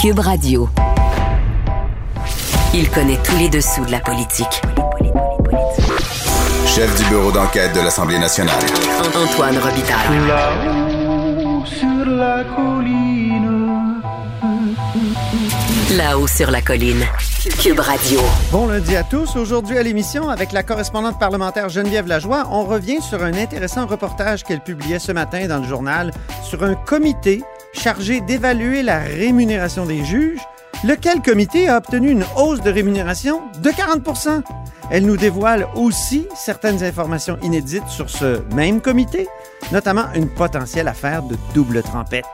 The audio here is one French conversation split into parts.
Cube Radio. Il connaît tous les dessous de la politique. Chef du bureau d'enquête de l'Assemblée nationale. Antoine Robitaille. Là-haut sur la colline. Là-haut sur la colline. Cube Radio. Bon lundi à tous. Aujourd'hui à l'émission, avec la correspondante parlementaire Geneviève Lajoie, on revient sur un intéressant reportage qu'elle publiait ce matin dans le journal sur un comité chargé d'évaluer la rémunération des juges, lequel comité a obtenu une hausse de rémunération de 40% Elle nous dévoile aussi certaines informations inédites sur ce même comité, notamment une potentielle affaire de double trempette.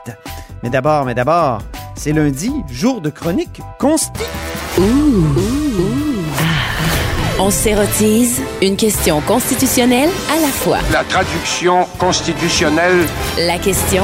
Mais d'abord, mais d'abord, c'est lundi, jour de chronique consti. On s'érotise une question constitutionnelle à la fois. La traduction constitutionnelle. La question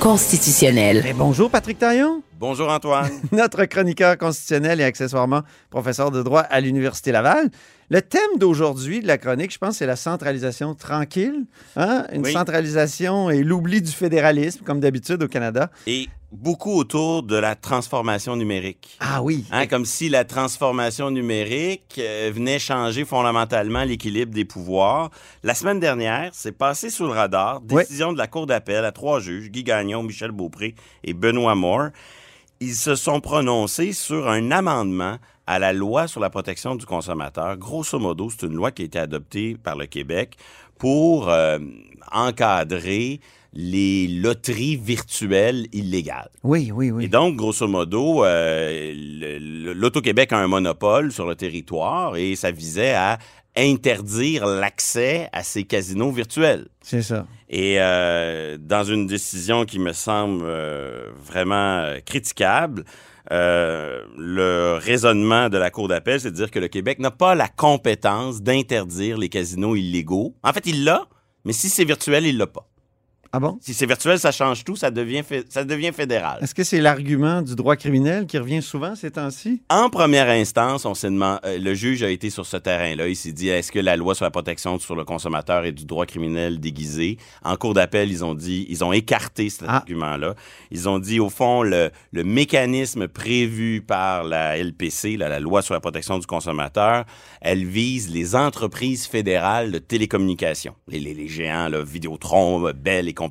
constitutionnelle. Et bonjour Patrick Taillon, Bonjour Antoine. notre chroniqueur constitutionnel et accessoirement professeur de droit à l'Université Laval. Le thème d'aujourd'hui de la chronique, je pense, c'est la centralisation tranquille. Hein? Une Oui. centralisation et l'oubli du fédéralisme, comme d'habitude au Canada. Et beaucoup autour de la transformation numérique. Ah oui. Hein, comme si la transformation numérique euh, venait changer fondamentalement l'équilibre des pouvoirs. La semaine dernière, c'est passé sous le radar, décision de la Cour d'appel à trois juges, Guy Gagnon, Michel Beaupré et Benoît Moore. Ils se sont prononcés sur un amendement à la loi sur la protection du consommateur. Grosso modo, c'est une loi qui a été adoptée par le Québec pour euh, encadrer les loteries virtuelles illégales. Oui, oui, oui. Et donc, grosso modo, euh, l'Auto-Québec a un monopole sur le territoire et ça visait à interdire l'accès à ces casinos virtuels. C'est ça. Et euh, dans une décision qui me semble euh, vraiment critiquable, euh, le raisonnement de la Cour d'appel, c'est de dire que le Québec n'a pas la compétence d'interdire les casinos illégaux. En fait, il l'a, mais si c'est virtuel, il l'a pas. Ah bon? Si c'est virtuel, ça change tout, ça devient, ça devient fédéral. Est-ce que c'est l'argument du droit criminel qui revient souvent ces temps-ci? En première instance, on s'est demandé, euh, le juge a été sur ce terrain-là. Il s'est dit, est-ce que la loi sur la protection sur le consommateur est du droit criminel déguisé? En cours d'appel, ils ont dit, ils ont écarté cet Ah. argument-là. Ils ont dit, au fond, le, le mécanisme prévu par la LPC, la, la loi sur la protection du consommateur, elle vise les entreprises fédérales de télécommunications. Les, les, les géants, là, Vidéotron, Bell et compagnie.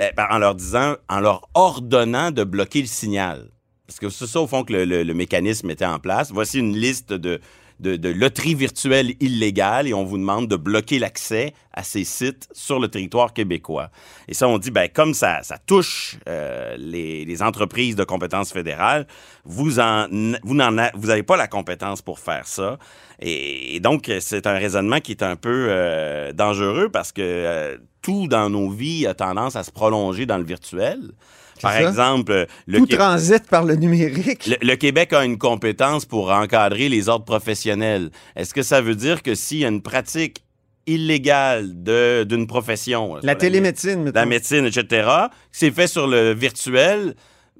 Eh, ben, en leur disant, en leur ordonnant de bloquer le signal. Parce que c'est ça, au fond, que le, le- le mécanisme était en place. Voici une liste de, de, de loteries virtuelles illégales et on vous demande de bloquer l'accès à ces sites sur le territoire québécois. Et ça, on dit, ben, comme ça, ça touche euh, les, les entreprises de compétences fédérales, vous en, vous n'en a- vous n'avez pas la compétence pour faire ça. Et, et donc, c'est un raisonnement qui est un peu euh, dangereux parce que euh, tout dans nos vies a tendance à se prolonger dans le virtuel. Par ça. exemple, le, Tout Qué- transite par le numérique. le, le Québec a une compétence pour encadrer les ordres professionnels. Est-ce que ça veut dire que s'il y a une pratique illégale de- d'une profession, La télémédecine, mettons. la médecine, etc., c'est fait sur le virtuel,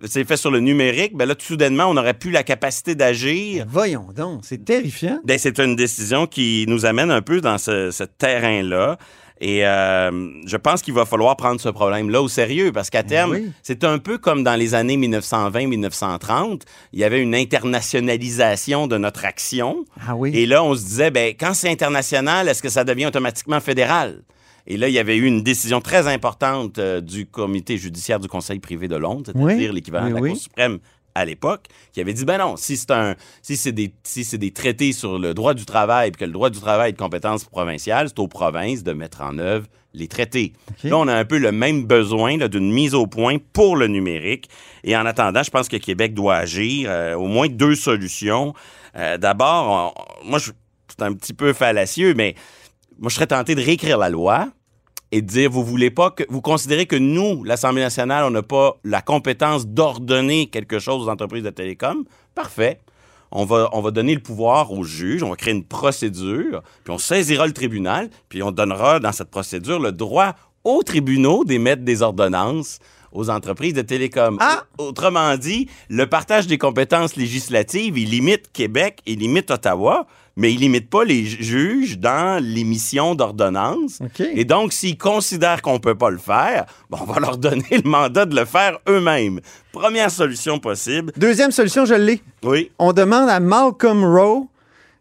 c'est fait sur le numérique, ben là, tout soudainement, on n'aurait plus la capacité d'agir. Voyons donc, c'est terrifiant. Ben, c'est une décision qui nous amène un peu dans ce, ce terrain-là. Et euh, je pense qu'il va falloir prendre ce problème-là au sérieux parce qu'à terme, oui. c'est un peu comme dans les années 1920-1930. Il y avait une internationalisation de notre action. Ah oui. Et là, on se disait, ben, quand c'est international, est-ce que ça devient automatiquement fédéral? Et là, il y avait eu une décision très importante euh, du comité judiciaire du Conseil privé de Londres, c'est-à-dire Oui, l'équivalent oui, de la oui. Cour suprême à l'époque, qui avait dit, ben non, si c'est un, si c'est des, si c'est des traités sur le droit du travail, puis que le droit du travail est de compétence provinciale, c'est aux provinces de mettre en œuvre les traités. Là, on a un peu le même besoin là, d'une mise au point pour le numérique. Et en attendant, je pense que Québec doit agir. euh, au moins deux solutions. Euh, D'abord, moi, c'est un petit peu fallacieux, mais moi, je serais tenté de réécrire la loi et de dire, vous voulez pas que, vous considérez que nous, l'Assemblée nationale, on n'a pas la compétence d'ordonner quelque chose aux entreprises de télécom? Parfait. On va, on va donner le pouvoir aux juges, on va créer une procédure, puis on saisira le tribunal, puis on donnera dans cette procédure le droit aux tribunaux d'émettre des ordonnances aux entreprises de télécom. Ah! Autrement dit, le partage des compétences législatives, il limite Québec, il limite Ottawa, mais il limite pas les juges dans l'émission d'ordonnances. OK. Et donc, s'ils considèrent qu'on peut pas le faire, on va leur donner le mandat de le faire eux-mêmes. Première solution possible. Deuxième solution, je l'ai. Oui. On demande à Malcolm Rowe,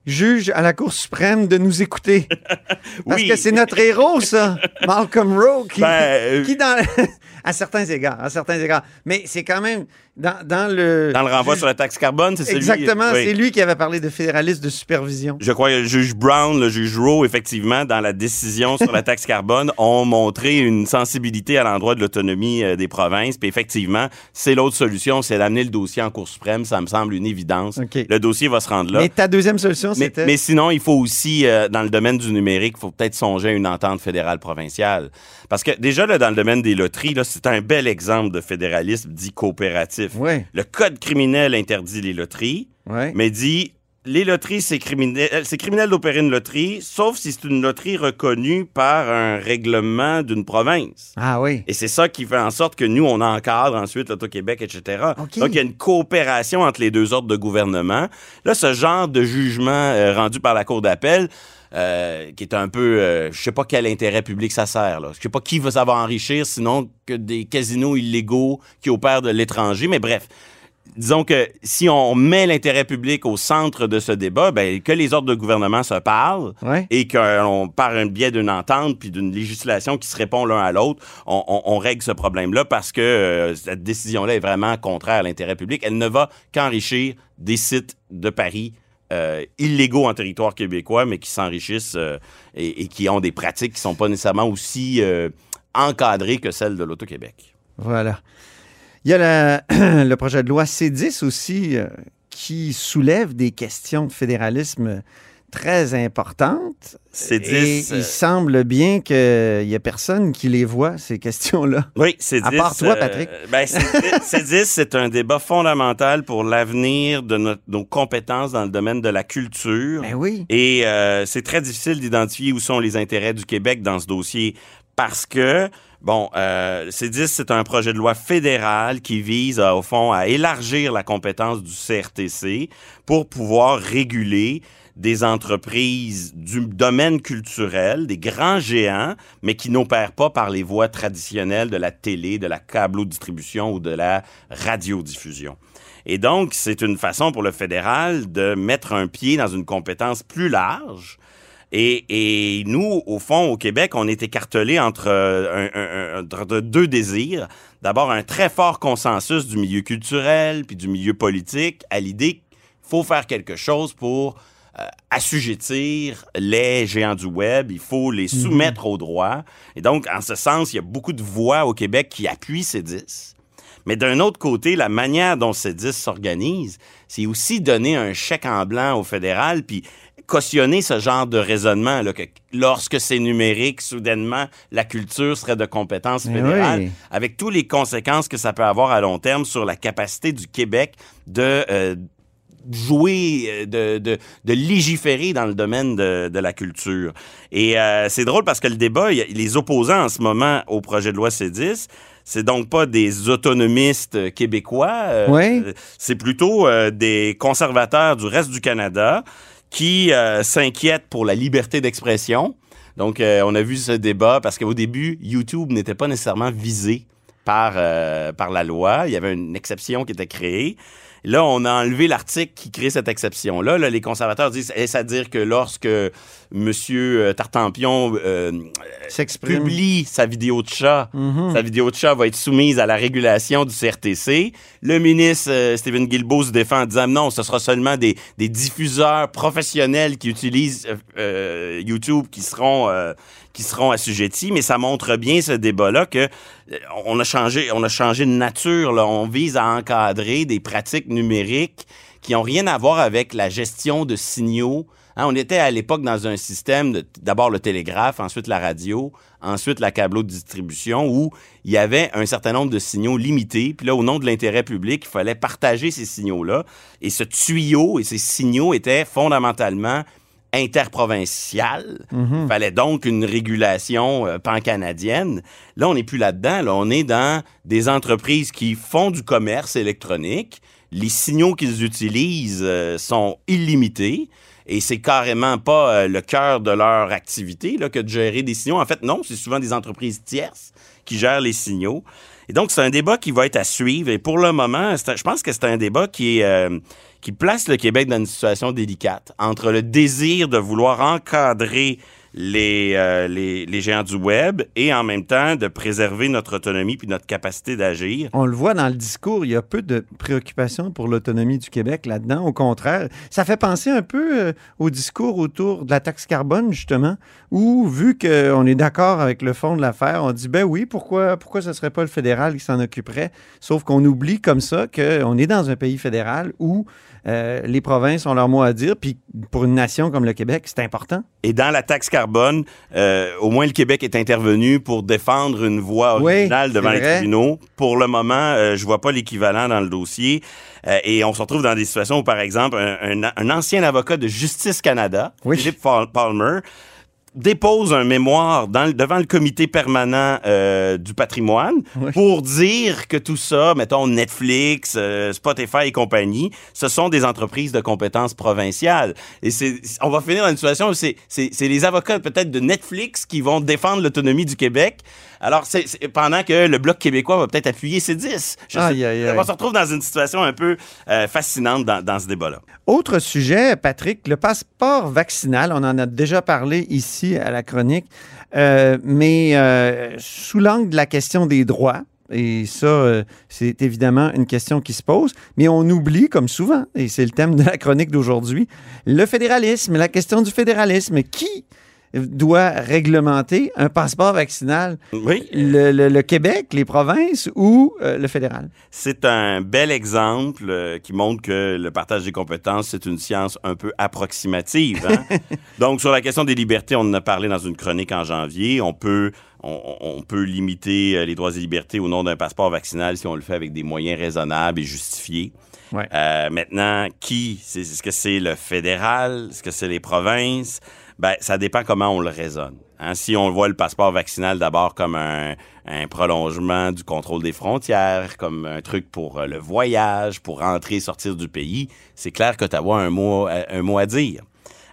juge à la Cour suprême, de nous écouter. Parce Oui. que c'est notre héros, ça. Malcolm Rowe, qui, Ben, euh, qui dans, à certains égards, à certains égards. Mais c'est quand même dans, dans le. Dans le renvoi juge- sur la taxe carbone, c'est celui... Exactement, Oui. c'est lui qui avait parlé de fédéralisme de supervision. Je crois que le juge Brown, le juge Rowe, effectivement, dans la décision sur la taxe carbone, ont montré une sensibilité à l'endroit de l'autonomie euh, des provinces. Puis effectivement, c'est l'autre solution, c'est d'amener le dossier en Cour suprême. Ça me semble une évidence. Le dossier va se rendre là. Mais ta deuxième solution, Mais, c'était. mais sinon, il faut aussi, euh, dans le domaine du numérique, il faut peut-être songer à une entente fédérale provinciale. Parce que déjà, là, dans le domaine des loteries, là, c'est un bel exemple de fédéralisme dit coopératif. Ouais. Le code criminel interdit les loteries, Ouais. mais dit les loteries, c'est criminel, c'est criminel d'opérer une loterie, sauf si c'est une loterie reconnue par un règlement d'une province. Ah oui. Et c'est ça qui fait en sorte que nous, on encadre ensuite l'Auto-Québec, etc. Donc, il y a une coopération entre les deux ordres de gouvernement. Là, ce genre de jugement euh, rendu par la Cour d'appel, euh, qui est un peu, euh, je sais pas quel intérêt public ça sert. Là. Je sais pas qui va savoir enrichir, sinon que des casinos illégaux qui opèrent de l'étranger. Mais bref, disons que si on met l'intérêt public au centre de ce débat, ben, que les ordres de gouvernement se parlent Ouais. et qu'on, par un biais d'une entente puis d'une législation qui se répond l'un à l'autre, on, on- on règle ce problème-là parce que euh, cette décision-là est vraiment contraire à l'intérêt public. Elle ne va qu'enrichir des sites de Paris euh, illégaux en territoire québécois, mais qui s'enrichissent euh, et, qui ont des pratiques qui sont pas nécessairement aussi euh, encadrées que celles de l'Auto-Québec. Voilà. Il y a le projet de loi C10 aussi qui soulève des questions de fédéralisme très importantes. C'est Et 10. il semble bien qu'il n'y a personne qui les voit, ces questions-là. Oui, c'est 10. À part toi, Patrick. ben, c'est 10, c'est 10, c'est un débat fondamental pour l'avenir de notre- nos compétences dans le domaine de la culture. Ben oui. Et euh, c'est très difficile d'identifier où sont les intérêts du Québec dans ce dossier parce que, bon, euh, C10, c'est un projet de loi fédéral qui vise, à, au fond, à élargir la compétence du CRTC pour pouvoir réguler des entreprises du domaine culturel, des grands géants, mais qui n'opèrent pas par les voies traditionnelles de la télé, de la câblo-distribution ou de la radiodiffusion. Et donc, c'est une façon pour le fédéral de mettre un pied dans une compétence plus large. Et, nous, au fond, au Québec, on est écartelé entre, euh, entre deux désirs. D'abord, un très fort consensus du milieu culturel puis du milieu politique à l'idée qu'il faut faire quelque chose pour assujettir les géants du web, il faut les soumettre au droit. Et donc, en ce sens, il y a beaucoup de voix au Québec qui appuient ces 10. Mais d'un autre côté, la manière dont ces 10 s'organisent, c'est aussi donner un chèque en blanc au fédéral, puis cautionner ce genre de raisonnement, là, que lorsque c'est numérique, soudainement, la culture serait de compétence fédérale, oui. avec toutes les conséquences que ça peut avoir à long terme sur la capacité du Québec de... euh, jouer, euh, de, de, de légiférer dans le domaine de, de la culture. Et euh, c'est drôle parce que le débat, il y a- les opposants en ce moment au projet de loi C10, c'est donc pas des autonomistes québécois, euh, c'est plutôt euh, des conservateurs du reste du Canada qui s'inquiètent pour la liberté d'expression. Donc, on a vu ce débat parce qu'au début, YouTube n'était pas nécessairement visé par, par la loi. Il y avait une exception qui était créée. Là, on a enlevé l'article qui crée cette exception-là. Là, les conservateurs disent, est-ce à dire que lorsque M. Tartampion euh, publie sa vidéo de chat, Mhm. sa vidéo de chat va être soumise à la régulation du CRTC. Le ministre euh, Stephen Guilbeault se défend en disant non, ce sera seulement des, des diffuseurs professionnels qui utilisent euh, euh, YouTube qui seront euh, qui seront assujettis, mais ça montre bien ce débat-là que euh, on a changé, on a changé de nature. On vise à encadrer des pratiques numériques qui ont rien à voir avec la gestion de signaux. Hein, on était à l'époque dans un système de d'abord le télégraphe, ensuite la radio, ensuite la câblo-distribution, où il y avait un certain nombre de signaux limités. Puis là, au nom de l'intérêt public, il fallait partager ces signaux-là. Et ce tuyau et ces signaux étaient fondamentalement interprovincial. Fallait donc une régulation euh, pan-canadienne. Là, on n'est plus là-dedans. Là, on est dans des entreprises qui font du commerce électronique. Les signaux qu'ils utilisent euh, sont illimités. et c'est carrément pas euh, le cœur de leur activité là, que de gérer des signaux. En fait, non, c'est souvent des entreprises tierces qui gèrent les signaux. Et donc, c'est un débat qui va être à suivre. Et pour le moment, je pense que c'est un débat qui est euh, qui place le Québec dans une situation délicate entre le désir de vouloir encadrer les, euh, les, les géants du web et en même temps de préserver notre autonomie puis notre capacité d'agir. On le voit dans le discours, il y a peu de préoccupations pour l'autonomie du Québec là-dedans. Au contraire, ça fait penser un peu euh, au discours autour de la taxe carbone, justement, où, vu qu'on est d'accord avec le fond de l'affaire, on dit, ben oui, pourquoi, pourquoi ce ne serait pas le fédéral qui s'en occuperait? Sauf qu'on oublie comme ça qu'on est dans un pays fédéral où euh, les provinces ont leur mot à dire, puis pour une nation comme le Québec, c'est important. Et dans la taxe carbone, euh, au moins le Québec est intervenu pour défendre une voie Oui, originale devant les vrai. tribunaux. Pour le moment, euh, je vois pas l'équivalent dans le dossier. Euh, et on se retrouve dans des situations où, par exemple, un, un- un ancien avocat de Justice Canada, Oui. Philippe Palmer, dépose un mémoire dans le- devant le comité permanent euh, du patrimoine Oui. pour dire que tout ça, mettons Netflix, euh, Spotify et compagnie, ce sont des entreprises de compétences provinciales. Et c'est, on va finir dans une situation où c'est, c'est, c'est les avocats peut-être de Netflix qui vont défendre l'autonomie du Québec. Alors, c'est, pendant que le Bloc québécois va peut-être appuyer ces 10. Je sais- Aïe, aïe, aïe. On se retrouve dans une situation un peu euh, fascinante dans, dans ce débat-là. Autre sujet, Patrick, le passeport vaccinal, on en a déjà parlé ici à la chronique, euh, mais euh, sous l'angle de la question des droits, et ça, c'est évidemment une question qui se pose, mais on oublie, comme souvent, et c'est le thème de la chronique d'aujourd'hui, le fédéralisme, la question du fédéralisme. Qui doit réglementer un passeport vaccinal? Oui. Le, le- le Québec, les provinces ou euh, le fédéral? C'est un bel exemple euh, qui montre que le partage des compétences, c'est une science un peu approximative. hein. Donc, sur la question des libertés, on en a parlé dans une chronique en janvier. On peut, on, peut limiter euh, les droits et libertés au nom d'un passeport vaccinal si on le fait avec des moyens raisonnables et justifiés. Ouais. Euh, maintenant, qui? Est-ce que c'est le fédéral? Est-ce que c'est les provinces? Ben, ça dépend comment on le raisonne. Hein, si on voit le passeport vaccinal d'abord comme un, prolongement du contrôle des frontières, comme un truc pour euh, le voyage, pour entrer et sortir du pays, c'est clair que as un mot, euh, un mot à dire.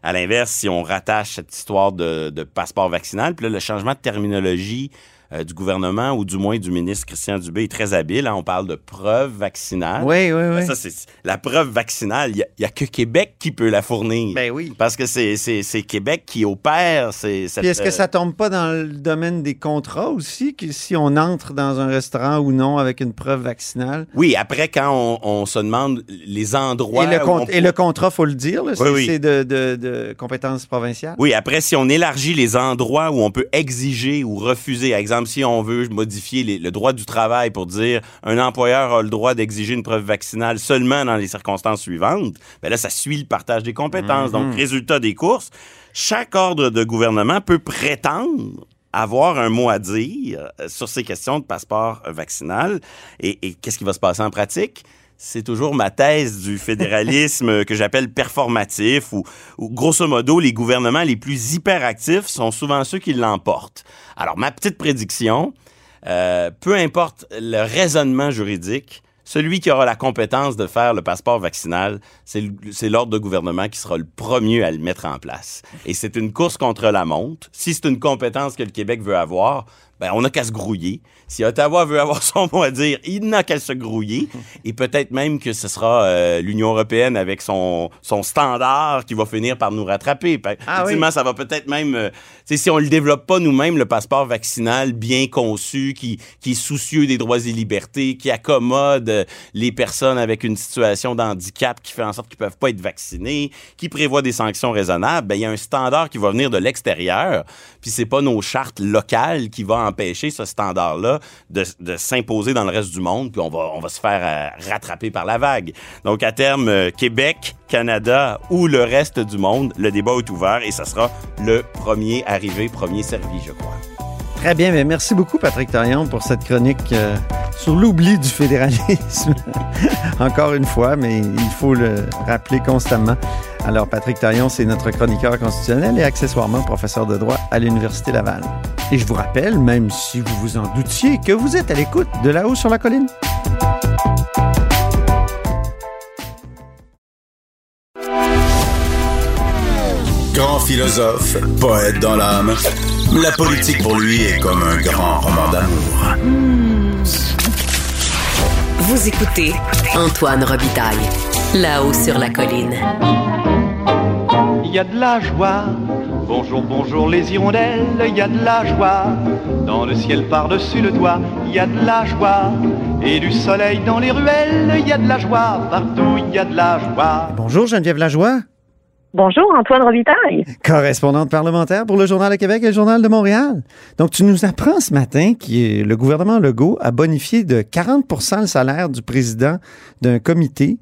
À l'inverse, si on rattache cette histoire de, de passeport vaccinal, puis là, le changement de terminologie euh, du gouvernement ou du moins du ministre Christian Dubé est très habile. hein. on parle de preuve vaccinale. Oui, oui, oui. Ça, c'est la preuve vaccinale. Il n'y a, que Québec qui peut la fournir. Ben oui. Parce que c'est c'est- c'est Québec qui opère. c'est cette, Puis est-ce que euh, ça tombe pas dans le domaine des contrats aussi, que si on entre dans un restaurant ou non avec une preuve vaccinale? Oui, après, quand on, on se demande les endroits. et, le où on et le contrat, faut le dire, c'est Oui, de, de, de compétences provinciales. Oui, après, si on élargit les endroits où on peut exiger ou refuser, par exemple, si on veut modifier les- le droit du travail pour dire un employeur a le droit d'exiger une preuve vaccinale seulement dans les circonstances suivantes, ben là, ça suit le partage des compétences. Donc, résultat des courses, chaque ordre de gouvernement peut prétendre avoir un mot à dire euh, sur ces questions de passeport vaccinal. Et, et qu'est-ce qui va se passer en pratique? C'est toujours ma thèse du fédéralisme que j'appelle performatif, où, grosso modo, les gouvernements les plus hyperactifs sont souvent ceux qui l'emportent. Alors, ma petite prédiction, euh, peu importe le raisonnement juridique, celui qui aura la compétence de faire le passeport vaccinal, c'est l'ordre de gouvernement qui sera le premier à le mettre en place. Et c'est une course contre la montre. Si c'est une compétence que le Québec veut avoir, ben on n'a qu'à se grouiller. Si Ottawa veut avoir son mot à dire, il n'a qu'à se grouiller. Et peut-être même que ce sera euh, l'Union européenne avec son, son standard qui va finir par nous rattraper. Pe- Ah oui. Effectivement, ça va peut-être même... euh, si on le développe pas nous-mêmes, le passeport vaccinal bien conçu, qui, qui est soucieux des droits et libertés, qui accommode euh, les personnes avec une situation d'handicap, qui fait en sorte qu'ils peuvent pas être vaccinés, qui prévoit des sanctions raisonnables, ben il y a un standard qui va venir de l'extérieur, puis c'est pas nos chartes locales qui va empêcher ce standard-là de, s'imposer dans le reste du monde, puis on va, on va se faire euh, rattraper par la vague. Donc à terme, euh, Québec, Canada ou le reste du monde, le débat est ouvert et ça sera le premier arrivé, premier servi, je crois. Très bien, mais merci beaucoup, Patrick Taillon, pour cette chronique euh, sur l'oubli du fédéralisme. Encore une fois, mais il faut le rappeler constamment. Alors, Patrick Taillon, c'est notre chroniqueur constitutionnel et accessoirement professeur de droit à l'Université Laval. Et je vous rappelle, même si vous vous en doutiez, que vous êtes à l'écoute de là-haut sur la colline. Philosophe, poète dans l'âme, la politique pour lui est comme un grand roman d'amour. Vous écoutez Antoine Robitaille, là-haut sur la colline. Il y a de la joie. Bonjour, bonjour les hirondelles, il y a de la joie. Dans le ciel par-dessus le toit, il y a de la joie. Et du soleil dans les ruelles, il y a de la joie. Partout, il y a de la joie. Bonjour Geneviève Lajoie, Bonjour, Antoine Robitaille. correspondante parlementaire pour le Journal de Québec et le Journal de Montréal. Donc, tu nous apprends ce matin que le gouvernement Legault a bonifié de 40% le salaire du président d'un comité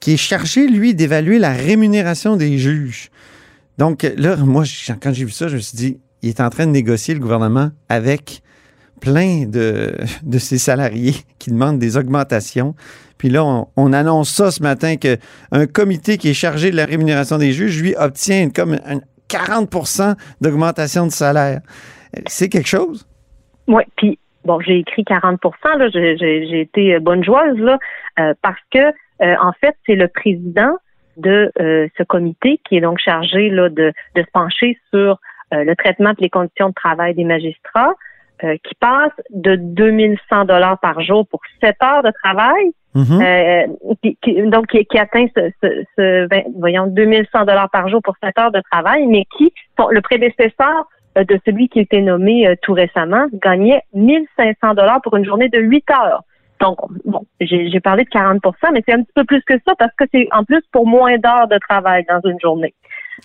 qui est chargé, lui, d'évaluer la rémunération des juges. Donc, là, moi, quand j'ai vu ça, je me suis dit, il est en train de négocier le gouvernement avec plein de, de ses salariés qui demandent des augmentations. Puis là, on, on annonce ça ce matin que un comité qui est chargé de la rémunération des juges, lui, obtient comme un 40% d'augmentation de salaire. C'est quelque chose? Oui, puis bon, j'ai écrit 40% là, j'ai- été bonne joueuse là, euh, parce que euh, en fait, c'est le président de euh, ce comité qui est donc chargé là de, se pencher sur euh, le traitement et les conditions de travail des magistrats, euh, qui passe de 2100 dollars par jour pour 7 heures de travail Mhm. euh, qui, qui- donc qui, qui atteint ce, ce, ce vingt- voyons 2100 dollars par jour pour 7 heures de travail, mais qui le prédécesseur euh, de celui qui a été nommé euh, tout récemment gagnait 1500 dollars pour une journée de 8 heures. Donc bon, j'ai parlé de 40% mais c'est un petit peu plus que ça parce que c'est en plus pour moins d'heures de travail dans une journée.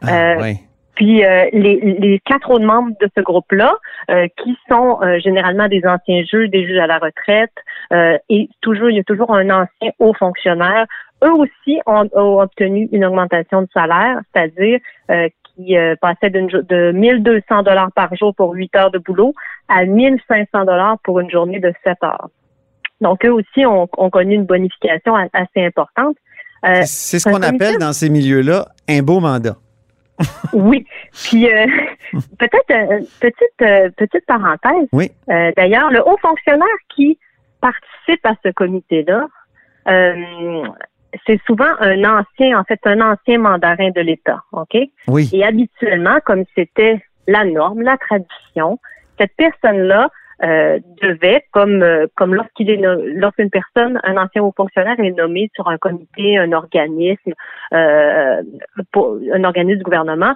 Ah, euh, ouais. Puis euh, les, les quatre autres membres de ce groupe-là, euh, qui sont euh, généralement des anciens juges, des juges à la retraite, euh, et toujours il y a toujours un ancien haut fonctionnaire, eux aussi ont, ont obtenu une augmentation de salaire, c'est-à-dire euh, qui euh, passait de 1200 dollars par jour pour 8 heures de boulot à 1500 dollars pour une journée de 7 heures. Donc eux aussi ont, ont connu une bonification assez importante. Euh, C'est ce qu'on appelle dans ces milieux-là un beau mandat. Oui. Puis euh, peut-être euh, petite euh, petite parenthèse. Oui. Euh, D'ailleurs, le haut fonctionnaire qui participe à ce comité-là, euh, c'est souvent un ancien, en fait, un ancien mandarin de l'État, ok? Oui. Et habituellement, comme c'était la norme, la tradition, cette personne-là euh, devait, comme euh, comme lorsqu'il est lorsqu'une personne, un ancien haut fonctionnaire est nommé sur un comité, un organisme, euh, pour un organisme du gouvernement,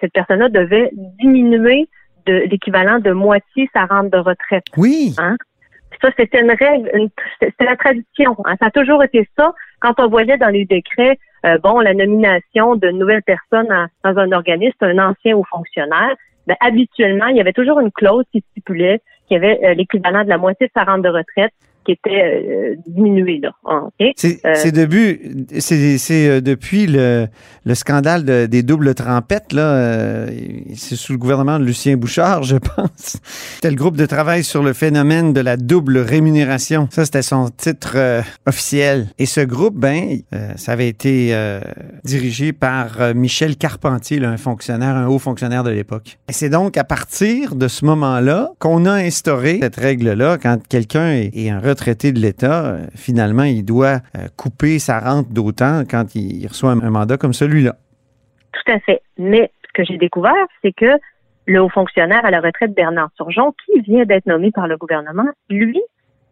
cette personne-là devait diminuer de l'équivalent de moitié sa rente de retraite. Oui. Puis Ça, c'était une règle, c'était la tradition. hein. Ça a toujours été ça. Quand on voyait dans les décrets, euh, bon, la nomination de nouvelles personnes dans un organisme, un ancien haut fonctionnaire, ben, habituellement, il y avait toujours une clause qui stipulait qu'il y avait euh, l'équivalent de la moitié de sa rente de retraite qui était euh, diminuée. Là? C'est Euh, c'est euh, depuis le, le scandale de- des doubles trempettes, là, c'est sous le gouvernement de Lucien Bouchard, je pense. C'était le groupe de travail sur le phénomène de la double rémunération. Ça, c'était son titre officiel. Et ce groupe, ben, ça avait été dirigé par Michel Carpentier, un fonctionnaire, un haut fonctionnaire de l'époque. Et c'est donc à partir de ce moment-là qu'on a instauré cette règle-là. Quand quelqu'un est, est un retraité de l'État, finalement, il doit euh, couper sa rente d'autant quand il, reçoit un, mandat comme celui-là. Tout à fait. Mais ce que j'ai découvert, c'est que le haut fonctionnaire à la retraite Bernard Turgeon, qui vient d'être nommé par le gouvernement, lui,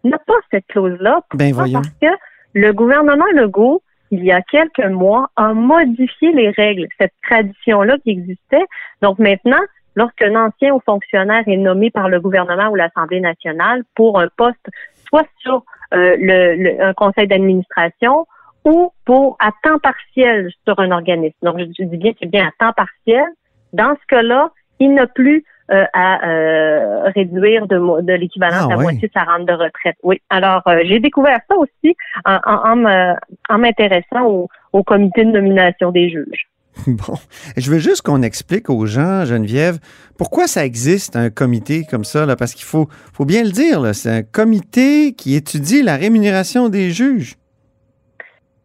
n'a pas cette clause-là. Ben voyons. Parce que le gouvernement Legault, il y a quelques mois, a modifié les règles, cette tradition-là qui existait. Donc maintenant, lorsqu'un ancien haut fonctionnaire est nommé par le gouvernement ou l'Assemblée nationale pour un poste, soit sur euh, le, le- un conseil d'administration ou pour à temps partiel sur un organisme. Donc, je, dis bien c'est bien à temps partiel. Dans ce cas-là, il n'a plus euh, à euh, réduire de, de l'équivalent Ah, de la moitié de sa rente de retraite. Oui. Alors, euh, j'ai découvert ça aussi en, en, en m'intéressant au, au comité de nomination des juges. Bon, je veux juste qu'on explique aux gens, Geneviève, pourquoi ça existe un comité comme ça, là, parce qu'il faut, faut bien le dire, là, c'est un comité qui étudie la rémunération des juges.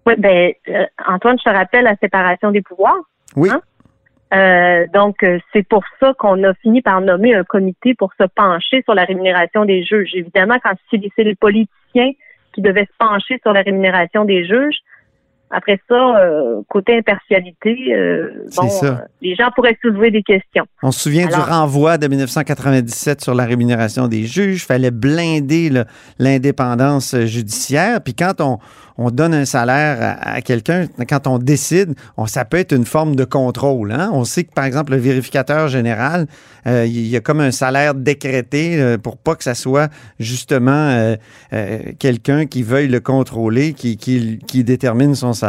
Oui, ben euh, Antoine, je te rappelle la séparation des pouvoirs. Oui. Hein? Euh, donc, euh, c'est pour ça qu'on a fini par nommer un comité pour se pencher sur la rémunération des juges. Évidemment, quand c'est les politiciens qui devaient se pencher sur la rémunération des juges, après ça, euh, côté impartialité, euh, bon, ça. euh, les gens pourraient soulever des questions. On se souvient Alors- du renvoi de 1997 sur la rémunération des juges. fallait blinder l'indépendance judiciaire. Puis quand on, on donne un salaire à, à quelqu'un, quand on décide, on, ça peut être une forme de contrôle. hein? On sait que, par exemple, le vérificateur général, euh, il y a comme un salaire décrété euh, pour pas que ça soit justement euh, quelqu'un qui veuille le contrôler, qui, qui, qui détermine son salaire.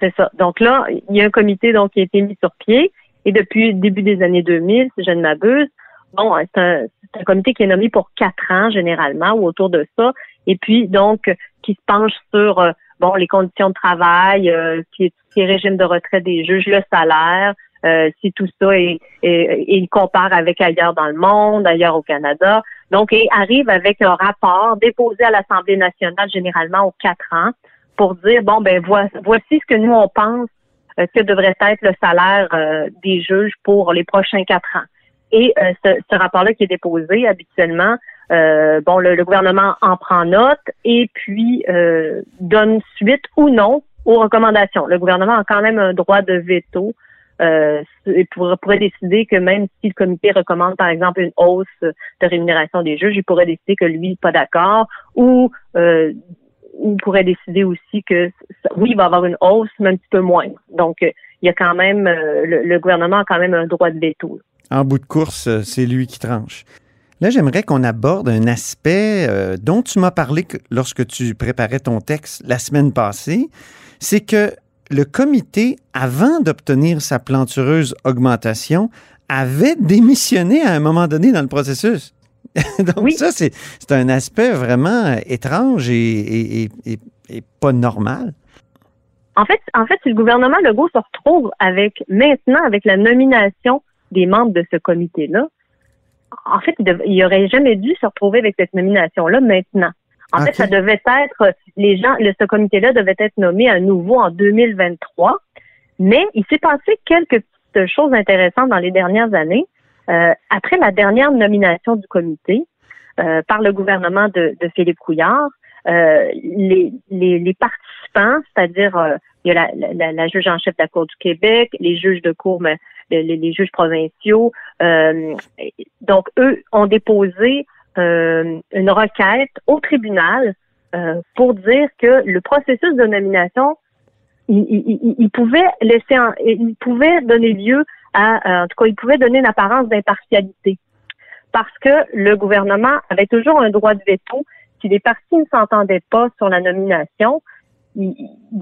C'est ça. Donc là, il y a un comité donc qui a été mis sur pied et depuis le début des années 2000, si je ne m'abuse, bon, c'est un, comité qui est nommé pour quatre ans généralement ou autour de ça, et puis donc qui se penche sur euh, bon les conditions de travail, euh, qui est régime de retraite des juges, le salaire, euh, si tout ça est, il compare avec ailleurs dans le monde, ailleurs au Canada. Donc, et arrive avec un rapport déposé à l'Assemblée nationale généralement aux quatre ans pour dire bon ben voici, ce que nous on pense euh, que devrait être le salaire euh, des juges pour les prochains quatre ans. Et euh, ce, rapport-là qui est déposé habituellement, bon le, gouvernement en prend note et puis donne suite ou non aux recommandations. Le gouvernement a quand même un droit de veto euh, pourrait, décider que même si le comité recommande, par exemple, une hausse de rémunération des juges, il pourrait décider que lui, pas d'accord, ou il pourrait décider aussi que oui, il va y avoir une hausse, mais un petit peu moins. Donc, euh, il y a quand même, euh, le, gouvernement a quand même un droit de veto. En bout de course, euh, c'est lui qui tranche. Là, j'aimerais qu'on aborde un aspect dont tu m'as parlé que- lorsque tu préparais ton texte la semaine passée. C'est que le comité, avant d'obtenir sa plantureuse augmentation, avait démissionné à un moment donné dans le processus. Donc Oui. ça, c'est c'est un aspect vraiment euh, étrange et, et- et- pas normal. En fait, en fait, si le gouvernement Legault se retrouve avec maintenant avec la nomination des membres de ce comité-là, en fait, il, dev- il aurait jamais dû se retrouver avec cette nomination-là maintenant. En fait, ça devait être les gens, le, ce comité-là devait être nommé à nouveau en 2023. Mais il s'est passé quelques petites choses intéressantes dans les dernières années. Euh, après la dernière nomination du comité euh, par le gouvernement de, de Philippe Couillard, euh, les, les, les participants, c'est-à-dire euh, il y a la, la- la, juge en chef de la Cour du Québec, les juges de cour, mais les, les- juges provinciaux, euh, donc eux ont déposé euh, une requête au tribunal pour dire que le processus de nomination, il, il, pouvait laisser, il pouvait donner lieu à, en tout cas, il pouvait donner une apparence d'impartialité, parce que le gouvernement avait toujours un droit de veto si les partis ne s'entendaient pas sur la nomination. il-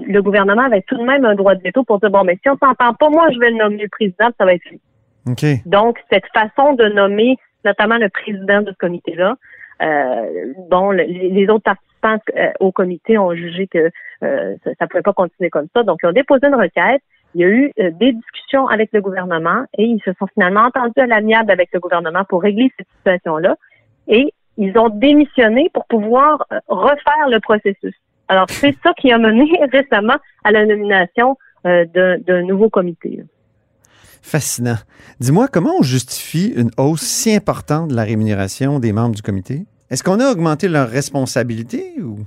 le gouvernement avait tout de même un droit de veto pour dire bon, mais si on s'entend pas, moi je vais le nommer le président, ça va être lui. OK. Donc, cette façon de nommer notamment le président de ce comité-là, euh, bon, le- les les autres participants euh, au comité ont jugé que euh, ça ne pouvait pas continuer comme ça. Donc, ils ont déposé une requête. Il y a eu euh, des discussions avec le gouvernement et ils se sont finalement entendus à l'amiable avec le gouvernement pour régler cette situation-là. Et ils ont démissionné pour pouvoir euh, refaire le processus. Alors, c'est ça qui a mené récemment à la nomination euh, d'un nouveau comité. Fascinant. Dis-moi, comment on justifie une hausse si importante de la rémunération des membres du comité? Est-ce qu'on a augmenté leurs responsabilités ou?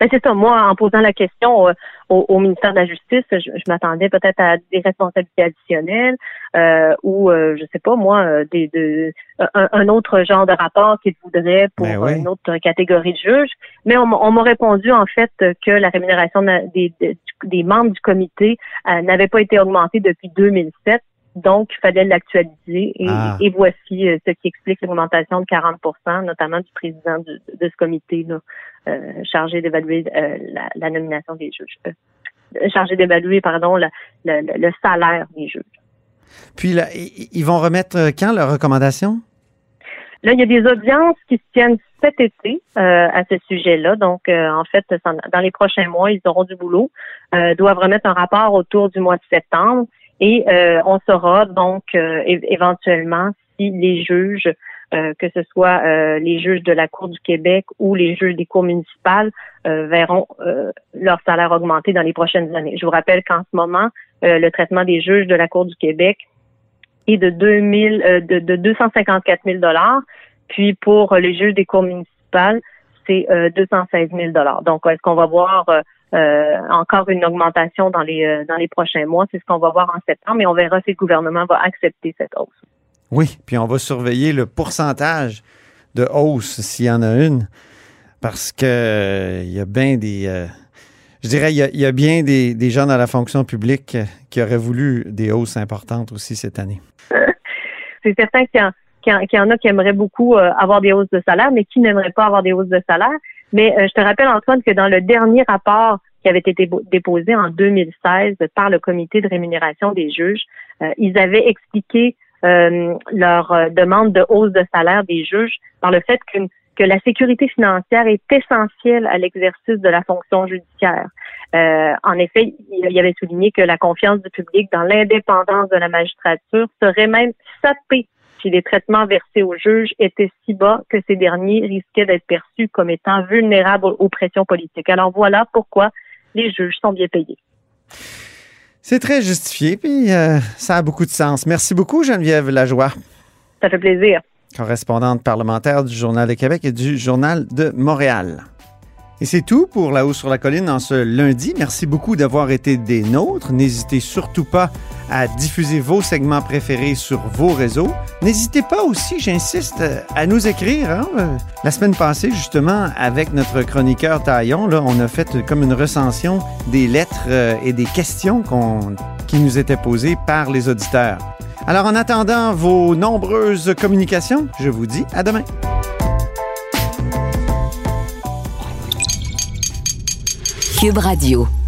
Ben c'est ça. Moi, en posant la question euh, au, au ministère de la Justice, je, je m'attendais peut-être à des responsabilités additionnelles euh, ou, euh, je sais pas, moi, euh, des, de, un, un autre genre de rapport qu'ils voudraient pour Ben oui. une autre catégorie de juges. Mais on, m'a- on m'a répondu en fait que la rémunération de- des, des, des membres du comité euh, n'avait pas été augmentée depuis 2007. Donc, il fallait l'actualiser. Et, Ah. et voici euh, ce qui explique l'augmentation de 40% notamment du président du- de ce comité-là euh, chargé d'évaluer euh, la, la nomination des juges. Euh, chargé d'évaluer, pardon, la- le, salaire des juges. Puis là, ils vont remettre euh, quand leurs recommandations? Là, il y a des audiences qui se tiennent cet été euh, à ce sujet-là. Donc, euh, en fait, dans les prochains mois, ils auront du boulot. Euh, doivent remettre un rapport autour du mois de septembre et euh, on saura donc euh, éventuellement si les juges, euh, que ce soit euh, les juges de la Cour du Québec ou les juges des cours municipales, euh, verront euh, leur salaire augmenter dans les prochaines années. Je vous rappelle qu'en ce moment, le traitement des juges de la Cour du Québec est de 2000, euh, de, de 254 000 dollars. Puis pour les juges des cours municipales, c'est 216 000 Donc, est-ce qu'on va voir encore une augmentation dans les dans les prochains mois C'est ce qu'on va voir en septembre, mais on verra si le gouvernement va accepter cette hausse. Oui, puis on va surveiller le pourcentage de hausse s'il y en a une, parce que il y a bien des je dirais, il y a, bien des, gens dans la fonction publique qui auraient voulu des hausses importantes aussi cette année. C'est certain qu'il y, en a qui aimeraient beaucoup euh, avoir des hausses de salaire, mais qui n'aimeraient pas avoir des hausses de salaire. Mais euh, je te rappelle, Antoine, que dans le dernier rapport qui avait été déposé en 2016 par le comité de rémunération des juges, euh, ils avaient expliqué leur demande de hausse de salaire des juges par le fait que la sécurité financière est essentielle à l'exercice de la fonction judiciaire. Euh, en effet, il avait souligné que la confiance du public dans l'indépendance de la magistrature serait même sapée si les traitements versés aux juges étaient si bas que ces derniers risquaient d'être perçus comme étant vulnérables aux pressions politiques. Alors voilà pourquoi les juges sont bien payés. C'est très justifié, puis euh, ça a beaucoup de sens. Merci beaucoup, Geneviève Lajoie. Ça fait plaisir correspondante parlementaire du Journal de Québec et du Journal de Montréal. Et c'est tout pour La Haut sur la Colline en ce lundi. Merci beaucoup d'avoir été des nôtres. N'hésitez surtout pas à diffuser vos segments préférés sur vos réseaux. N'hésitez pas aussi, j'insiste, à nous écrire. Hein. La semaine passée, justement, avec notre chroniqueur Taillon, là, on a fait comme une recension des lettres euh, et des questions qui nous étaient posées par les auditeurs. Alors en attendant vos nombreuses communications, je vous dis à demain. Cube Radio.